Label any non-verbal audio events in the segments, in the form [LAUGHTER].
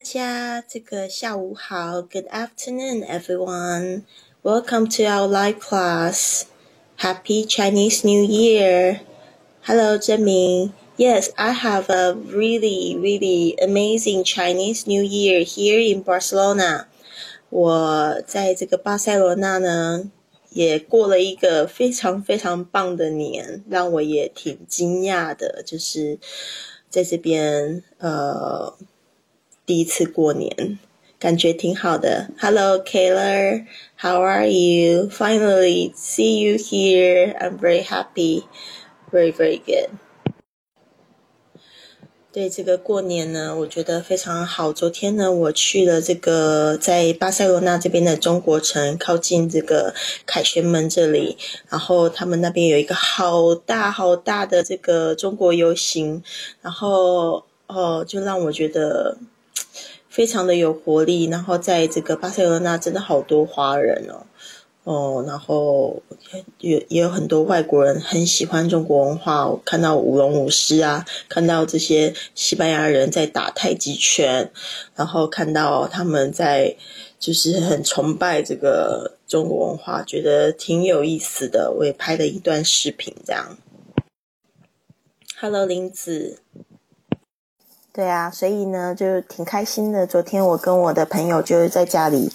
大家这个下午好，Good afternoon, everyone. Welcome to our live class. Happy Chinese New Year. Hello, 郑明。Yes, I have a really, really amazing Chinese New Year here in Barcelona. 我在这个巴塞罗那呢，也过了一个非常非常棒的年，让我也挺惊讶的，就是在这边呃。 第一次过年，感觉挺好的。Hello, Kayla, how are you? Finally see you here. I'm very happy, very very good. 对这个过年呢，我觉得非常好。昨天呢，我去了这个在巴塞罗那这边的中国城，靠近这个凯旋门这里。然后他们那边有一个好大好大的这个中国游行，然后哦，就让我觉得。非常的有活力，然后在这个巴塞罗那真的好多华人哦，哦，然后也也有很多外国人很喜欢中国文化，我看到舞龙舞狮啊，看到这些西班牙人在打太极拳，然后看到他们在就是很崇拜这个中国文化，觉得挺有意思的，我也拍了一段视频这样。Hello，林子。对啊，所以呢，就挺开心的。昨天我跟我的朋友就是在家里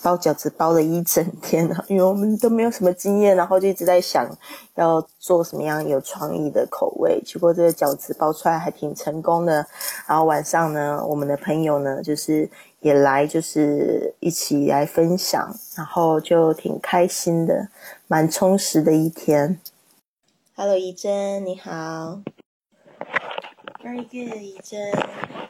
包饺子，包了一整天了，因为我们都没有什么经验，然后就一直在想要做什么样有创意的口味。结果这个饺子包出来还挺成功的。然后晚上呢，我们的朋友呢，就是也来，就是一起来分享，然后就挺开心的，蛮充实的一天。Hello，怡珍，你好。Very good，怡珍。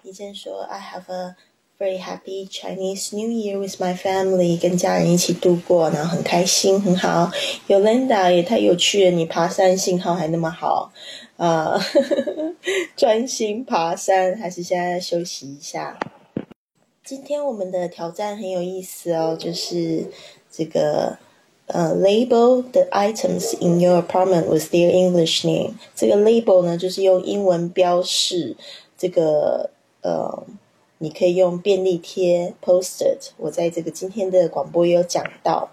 怡珍说：“I have a very happy Chinese New Year with my family，跟家人一起度过，然后很开心，很好。”Yolanda 也太有趣了，你爬山信号还那么好，啊，专心爬山，还是现在休息一下？今天我们的挑战很有意思哦，就是这个。呃，label the items in your apartment with their English name。这个 label 呢，就是用英文标示这个呃，你可以用便利贴 post-it。我在这个今天的广播也有讲到。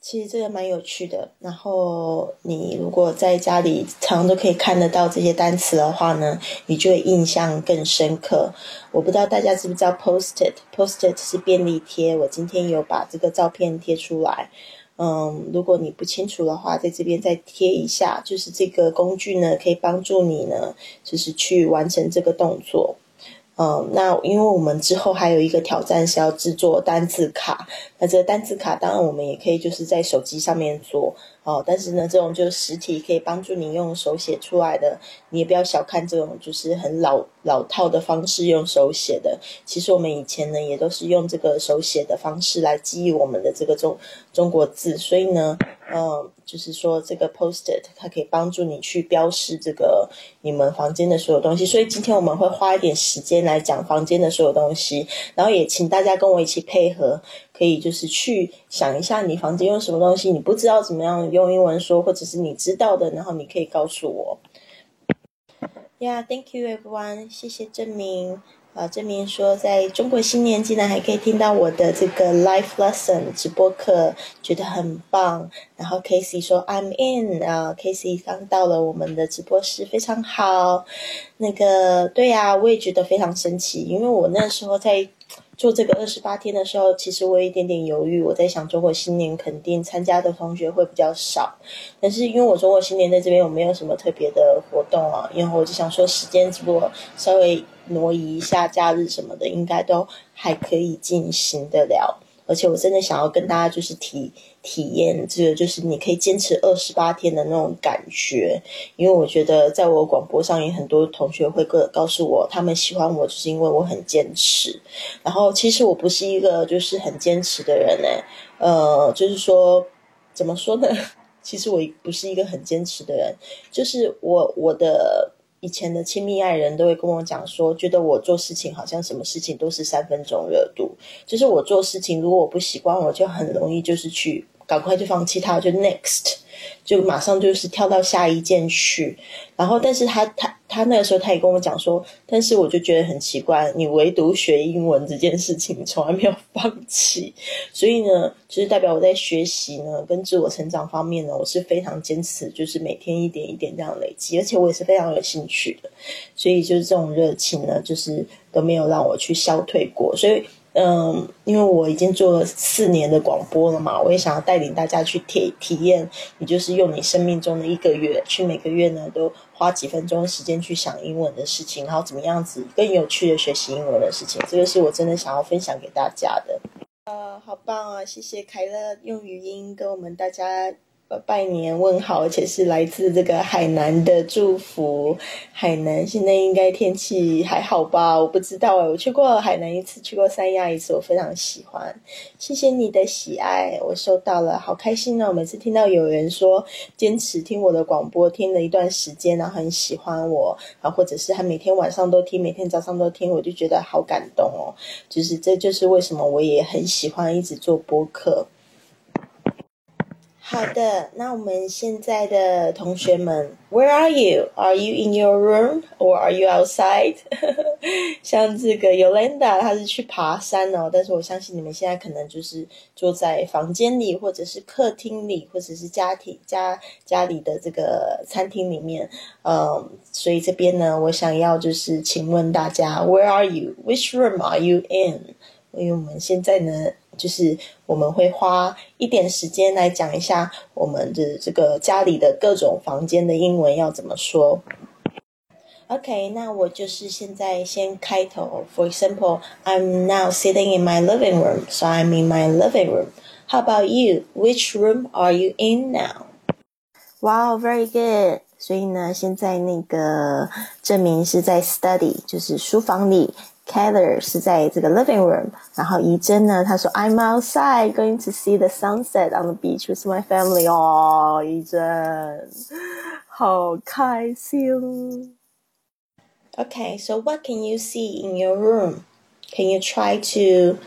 其实这个蛮有趣的。然后你如果在家里常常都可以看得到这些单词的话呢，你就会印象更深刻。我不知道大家知不知道 Post-it，Post-it 是便利贴。我今天有把这个照片贴出来。嗯，如果你不清楚的话，在这边再贴一下。就是这个工具呢，可以帮助你呢，就是去完成这个动作。嗯，那因为我们之后还有一个挑战是要制作单字卡，那这个单字卡当然我们也可以就是在手机上面做。哦，但是呢，这种就是实体可以帮助你用手写出来的，你也不要小看这种就是很老老套的方式用手写的。其实我们以前呢也都是用这个手写的方式来记忆我们的这个中中国字，所以呢，嗯，就是说这个 post-it 它可以帮助你去标示这个你们房间的所有东西。所以今天我们会花一点时间来讲房间的所有东西，然后也请大家跟我一起配合。可以就是去想一下你房间用什么东西，你不知道怎么样用英文说，或者是你知道的，然后你可以告诉我。Yeah, thank you everyone，谢谢证明。啊，证明说在中国新年竟然还可以听到我的这个 Life lesson 直播课，觉得很棒。然后 Casey 说 I'm in，啊，Casey 刚到了我们的直播室，非常好。那个对呀，我也觉得非常神奇，因为我那时候在。做这个二十八天的时候，其实我有一点点犹豫。我在想，中国新年肯定参加的同学会比较少，但是因为我中国新年在这边，我没有什么特别的活动啊，然后我就想说，时间如果稍微挪移一下，假日什么的，应该都还可以进行的了。而且我真的想要跟大家就是提。体验这个就是你可以坚持二十八天的那种感觉，因为我觉得在我广播上也很多同学会告告诉我，他们喜欢我就是因为我很坚持。然后其实我不是一个就是很坚持的人呢，呃，就是说怎么说呢？[LAUGHS] 其实我不是一个很坚持的人，就是我我的。以前的亲密爱人都会跟我讲说，觉得我做事情好像什么事情都是三分钟热度，就是我做事情如果我不习惯，我就很容易就是去赶快就放弃它，就 next，就马上就是跳到下一件去。然后，但是他他他那个时候他也跟我讲说，但是我就觉得很奇怪，你唯独学英文这件事情，你从来没有放弃。[LAUGHS] 所以呢，就是代表我在学习呢，跟自我成长方面呢，我是非常坚持，就是每天一点一点这样累积，而且我也是非常有兴趣的。所以就是这种热情呢，就是都没有让我去消退过。所以。嗯，因为我已经做了四年的广播了嘛，我也想要带领大家去体体验，也就是用你生命中的一个月，去每个月呢都花几分钟时间去想英文的事情，然后怎么样子更有趣的学习英文的事情，这个是我真的想要分享给大家的。呃，好棒啊！谢谢凯乐用语音跟我们大家。拜年问好，而且是来自这个海南的祝福。海南现在应该天气还好吧？我不知道哎，我去过海南一次，去过三亚一次，我非常喜欢。谢谢你的喜爱，我收到了，好开心哦！每次听到有人说坚持听我的广播，听了一段时间，然后很喜欢我，啊，或者是他每天晚上都听，每天早上都听，我就觉得好感动哦。就是这就是为什么我也很喜欢一直做播客。好的，那我们现在的同学们，Where are you? Are you in your room or are you outside? [LAUGHS] 像这个 Yolanda，她是去爬山哦，但是我相信你们现在可能就是坐在房间里，或者是客厅里，或者是家庭家家里的这个餐厅里面，嗯，所以这边呢，我想要就是请问大家，Where are you? Which room are you in? 因为我们现在呢。就是我们会花一点时间来讲一下我们的这个家里的各种房间的英文要怎么说。OK，那我就是现在先开头。For example, I'm now sitting in my living room, so I'm in my living room. How about you? Which room are you in now? Wow, very good. 所以呢，现在那个证明是在 study，就是书房里。Keller 是在这个 living room，然后怡珍呢，她说 I'm outside going to see the sunset on the beach with my family。哦，怡珍，好开心。Okay, so what can you see in your room? Can you try to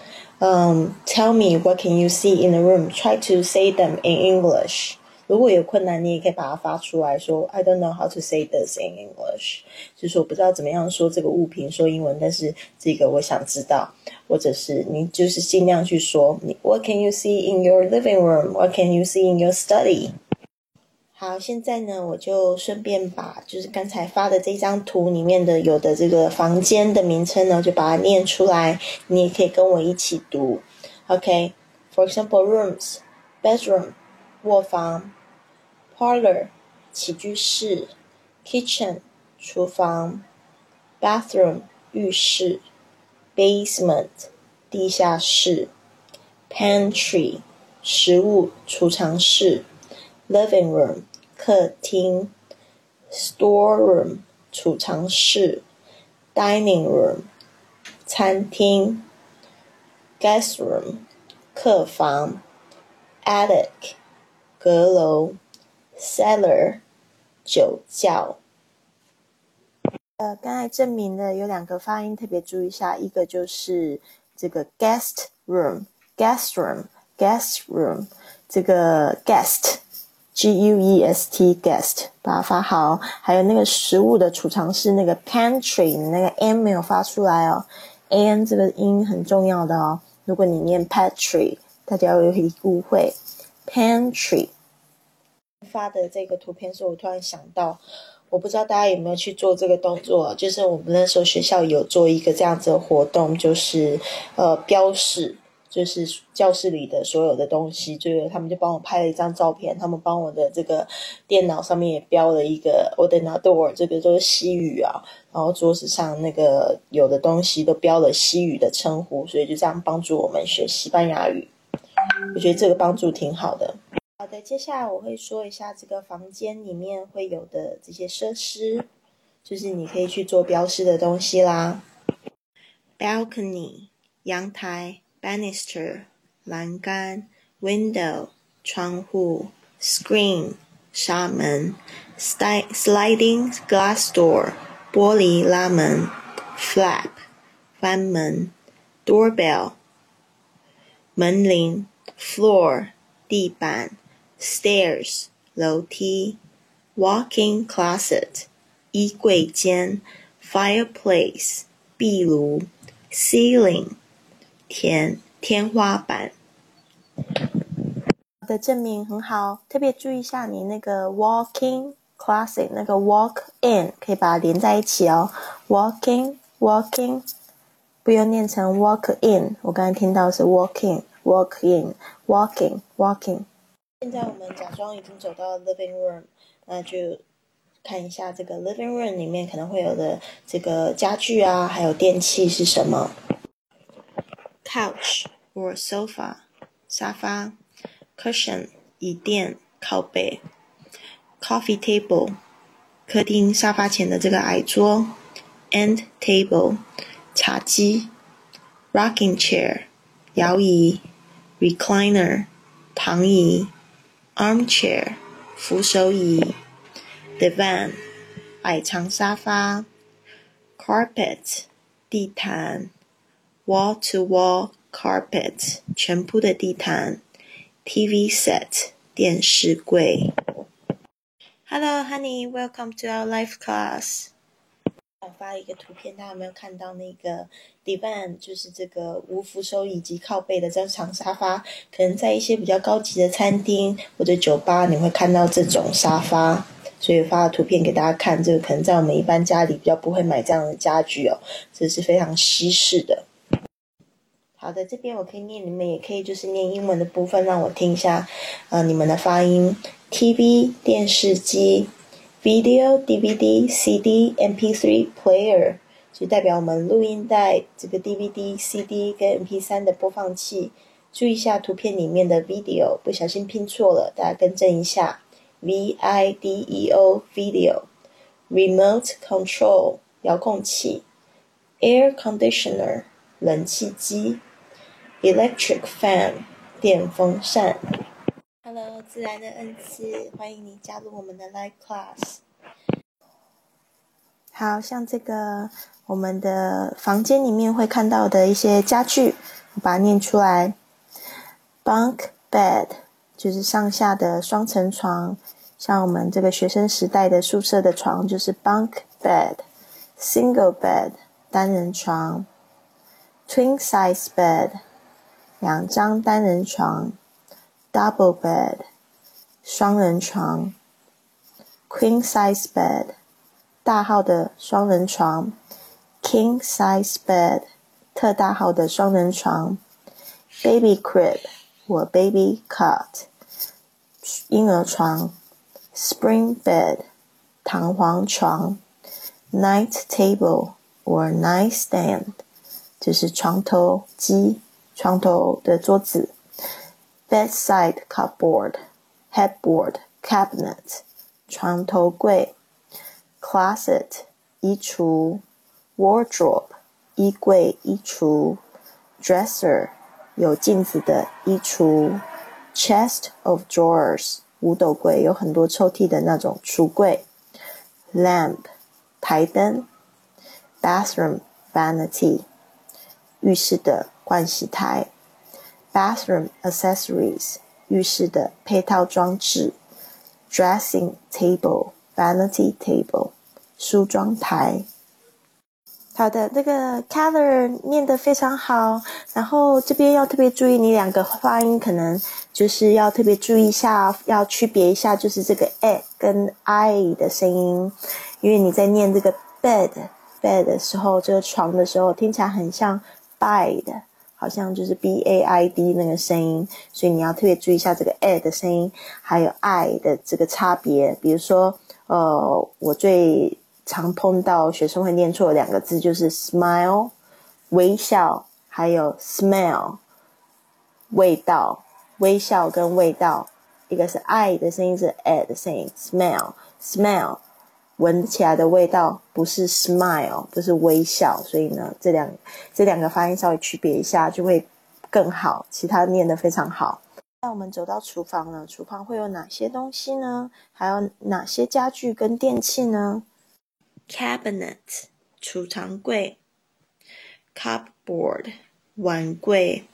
um, tell me what can you see in the room? Try to say them in English. 如果有困难，你也可以把它发出来说，I don't know how to say this in English，就是我不知道怎么样说这个物品说英文，但是这个我想知道，或者是你就是尽量去说，What can you see in your living room? What can you see in your study? 好，现在呢，我就顺便把就是刚才发的这张图里面的有的这个房间的名称呢，就把它念出来，你也可以跟我一起读。OK，For example, rooms, bedroom. 卧房，parlor，起居室，kitchen，厨房，bathroom，浴室，basement，地下室，pantry，食物储藏室，living room，客厅，storeroom，储藏室，dining room，餐厅，guest room，客房，attic。阁楼，cellar，酒窖。呃，刚才证明的有两个发音特别注意一下，一个就是这个 guest room，guest room，guest room，这个 guest，g u e s t guest，把它发好。还有那个食物的储藏室，那个 pantry，那个 n 没有发出来哦，n 这个音很重要的哦。如果你念 pantry，大家会误会。Pantry 发的这个图片是我突然想到，我不知道大家有没有去做这个动作，就是我们那时候学校有做一个这样子的活动，就是呃标示，就是教室里的所有的东西，就是他们就帮我拍了一张照片，他们帮我的这个电脑上面也标了一个我的 door，这个都是西语啊，然后桌子上那个有的东西都标了西语的称呼，所以就这样帮助我们学西班牙语。我觉得这个帮助挺好的。好的，接下来我会说一下这个房间里面会有的这些设施，就是你可以去做标识的东西啦。Balcony 阳台，banister 栏杆，window 窗户，screen 纱门，sliding glass door 玻璃拉门，flap 翻门，doorbell 门铃。floor 地板，stairs 楼梯，walking closet 衣柜间；fireplace，壁炉；ceiling，天天花板。的证明很好，特别注意一下你那个 walking classic 那个 walk in，可以把它连在一起哦。walking walking，不用念成 walk in，我刚才听到是 walking 现在我们假装已经走到 living room，那就看一下这个 living room 里面可能会有的这个家具啊，还有电器是什么？couch or sofa，沙发。cushion 椅垫靠背，coffee table 客厅沙发前的这个矮桌，end table 茶几，rocking chair 摇椅，recliner 躺椅 ，armchair 扶手椅，divan 矮长沙发，carpet 地毯，wall to wall carpet 全铺的地毯。TV set 电视柜。Hello, honey, welcome to our life class. 我发一个图片，大家有没有看到那个 divan？就是这个无扶手以及靠背的这长沙发，可能在一些比较高级的餐厅或者酒吧，你会看到这种沙发。所以发了图片给大家看，这个可能在我们一般家里比较不会买这样的家具哦，这是非常西式的。好的，这边我可以念，你们也可以就是念英文的部分，让我听一下，呃，你们的发音。TV 电视机，Video DVD CD MP3 Player 就代表我们录音带这个 DVD CD 跟 MP3 的播放器。注意一下图片里面的 Video，不小心拼错了，大家更正一下。V I D E O Video，Remote Control 遥控器，Air Conditioner 冷气机。Electric fan，电风扇。Hello，自然的恩赐，欢迎你加入我们的 Live Class。好像这个我们的房间里面会看到的一些家具，我把它念出来。Bunk bed 就是上下的双层床，像我们这个学生时代的宿舍的床就是 bunk bed。Single bed 单人床。Twin size bed。两张单人床 ，double bed，双人床；queen size bed，大号的双人床；king size bed，特大号的双人床；baby crib 或 baby cot，婴儿床；spring bed，弹簧床；night table or nightstand，就是床头机。床头的桌子 ，bedside cupboard, headboard, cabinet，床头柜，closet，衣橱，wardrobe，衣柜衣橱，dresser，有镜子的衣橱，chest of drawers，五斗柜有很多抽屉的那种橱柜，lamp，台灯，bathroom vanity，浴室的。换洗台 ，bathroom accessories，浴室的配套装置，dressing table，vanity table，梳妆台。好的，那个 color 念得非常好，然后这边要特别注意，你两个发音可能就是要特别注意一下，要区别一下，就是这个 a 跟 i 的声音，因为你在念这个 bed bed 的时候，这个床的时候，听起来很像 bed。好像就是 b a i d 那个声音，所以你要特别注意一下这个 a 的声音，还有 i 的这个差别。比如说，呃，我最常碰到学生会念错两个字，就是 smile 微笑，还有 smell 味道。微笑跟味道，一个是 i 的声音，是 a 的声音，smell smell。闻起来的味道不是 smile，不是微笑，所以呢，这两这两个发音稍微区别一下就会更好。其他念得非常好。那我们走到厨房了，厨房会有哪些东西呢？还有哪些家具跟电器呢？Cabinet 储藏柜，Cupboard 碗柜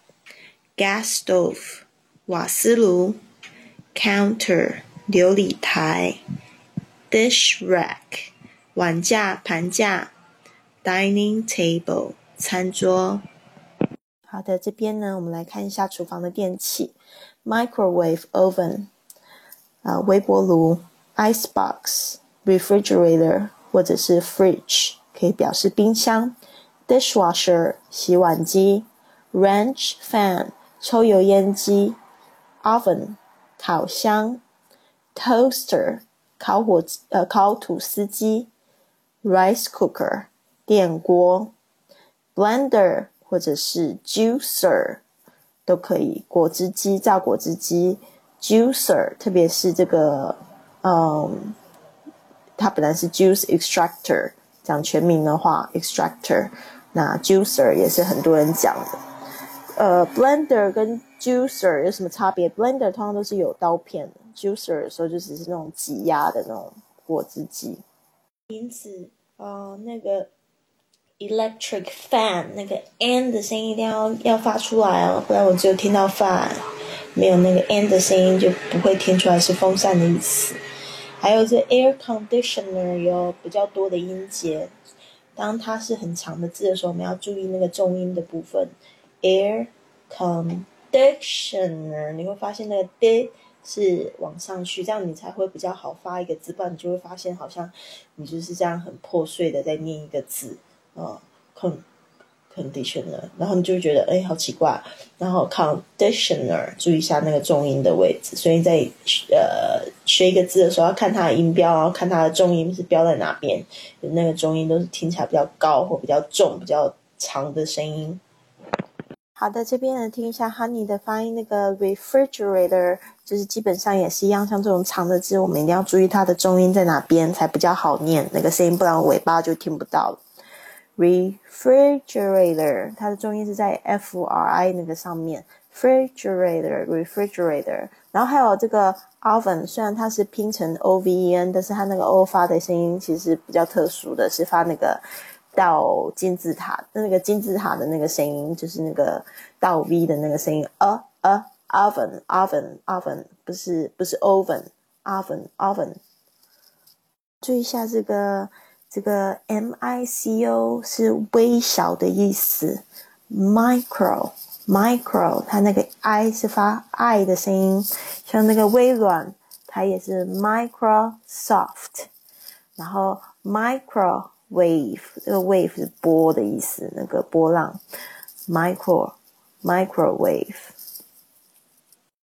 ，Gas stove 瓦斯炉，Counter 琉璃台。Dish rack，碗架、盘架，dining table，餐桌。好的，这边呢，我们来看一下厨房的电器：microwave oven，啊，微波炉；ice box，refrigerator，或者是 fridge，可以表示冰箱；dishwasher，洗碗机；range fan，抽油烟机；oven，烤箱；toaster。烤火呃烤吐司机，rice cooker 电锅，blender 或者是 juicer 都可以，果汁机榨果汁机，juicer 特别是这个嗯，它本来是 juice extractor 讲全名的话，extractor 那 juicer 也是很多人讲的。呃，blender 跟 juicer 有什么差别？blender 通常都是有刀片的。Juicer 的时候就只是那种挤压的那种果汁机，因此，呃，那个 electric fan 那个 n 的声音一定要要发出来哦，不然我只有听到 fan，没有那个 n 的声音就不会听出来是风扇的意思。还有这 air conditioner 有比较多的音节，当它是很长的字的时候，我们要注意那个重音的部分。air conditioner 你会发现那个 d 是往上去，这样你才会比较好发一个字，不然你就会发现好像你就是这样很破碎的在念一个字，呃，con conditioner，然后你就会觉得哎好奇怪，然后 conditioner，注意一下那个重音的位置，所以在呃学一个字的时候要看它的音标，然后看它的重音是标在哪边，那个重音都是听起来比较高或比较重、比较长的声音。好的，这边呢听一下 Honey 的发音，那个 refrigerator 就是基本上也是一样，像这种长的字，我们一定要注意它的重音在哪边才比较好念那个声音，不然尾巴就听不到了。refrigerator 它的重音是在 f r i 那个上面，refrigerator refrigerator，然后还有这个 oven，虽然它是拼成 o v e n，但是它那个 o 发的声音其实比较特殊的是发那个。到金字塔，那个金字塔的那个声音，就是那个到 V 的那个声音，呃呃，oven oven oven，不是不是 oven oven oven。注意一下这个这个 M I C O 是微小的意思，micro micro，它那个 I 是发 I 的声音，像那个微软，它也是 Microsoft，然后 micro。Wave 这个 wave 是波的意思，那个波浪，micro microwave。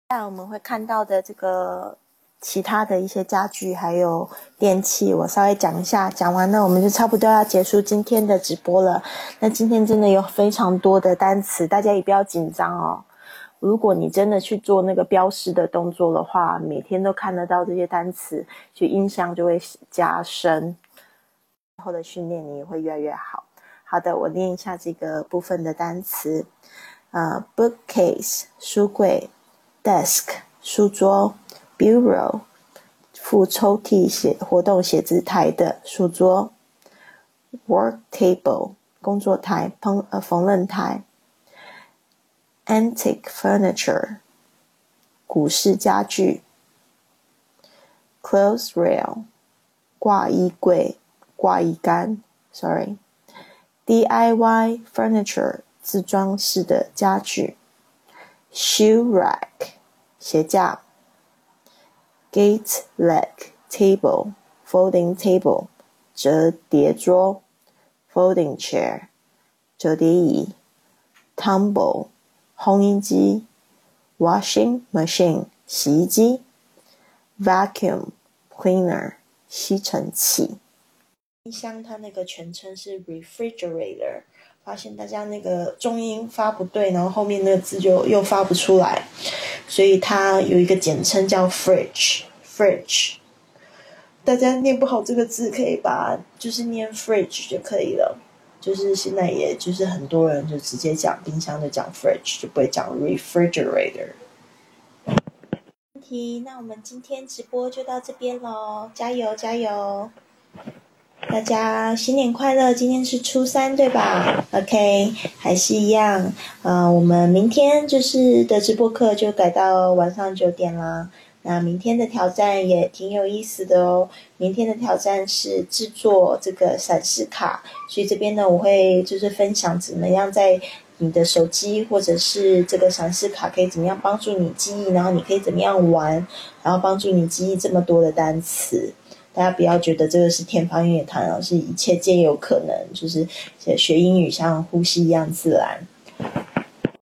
在我们会看到的这个其他的一些家具还有电器，我稍微讲一下，讲完了我们就差不多要结束今天的直播了。那今天真的有非常多的单词，大家也不要紧张哦。如果你真的去做那个标示的动作的话，每天都看得到这些单词，就印象就会加深。后的训练你也会越来越好。好的，我念一下这个部分的单词。呃，bookcase 书柜，desk 书桌，bureau 副抽屉写活动写字台的书桌，work table 工作台烹呃缝纫台，antique furniture 古式家具，clothes rail 挂衣柜。挂衣杆，sorry，DIY furniture 自装式的家具，shoe rack 鞋架，gate leg table folding table 折叠桌，folding chair 折叠椅，tumble 烘衣机，washing machine 洗衣机，vacuum cleaner 吸尘器。冰箱它那个全称是 refrigerator，发现大家那个重音发不对，然后后面那个字就又发不出来，所以它有一个简称叫 fridge，fridge。大家念不好这个字，可以把就是念 fridge 就可以了。就是现在也就是很多人就直接讲冰箱就讲 fridge，就不会讲 refrigerator。问题，那我们今天直播就到这边喽，加油加油！大家新年快乐！今天是初三，对吧？OK，还是一样。呃，我们明天就是的直播课就改到晚上九点啦。那明天的挑战也挺有意思的哦。明天的挑战是制作这个闪示卡，所以这边呢，我会就是分享怎么样在你的手机或者是这个闪示卡可以怎么样帮助你记忆，然后你可以怎么样玩，然后帮助你记忆这么多的单词。大家不要觉得这个是天方夜谭哦，是一切皆有可能，就是学英语像呼吸一样自然。